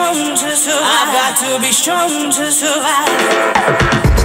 strong to survive. I've got to be strong to survive.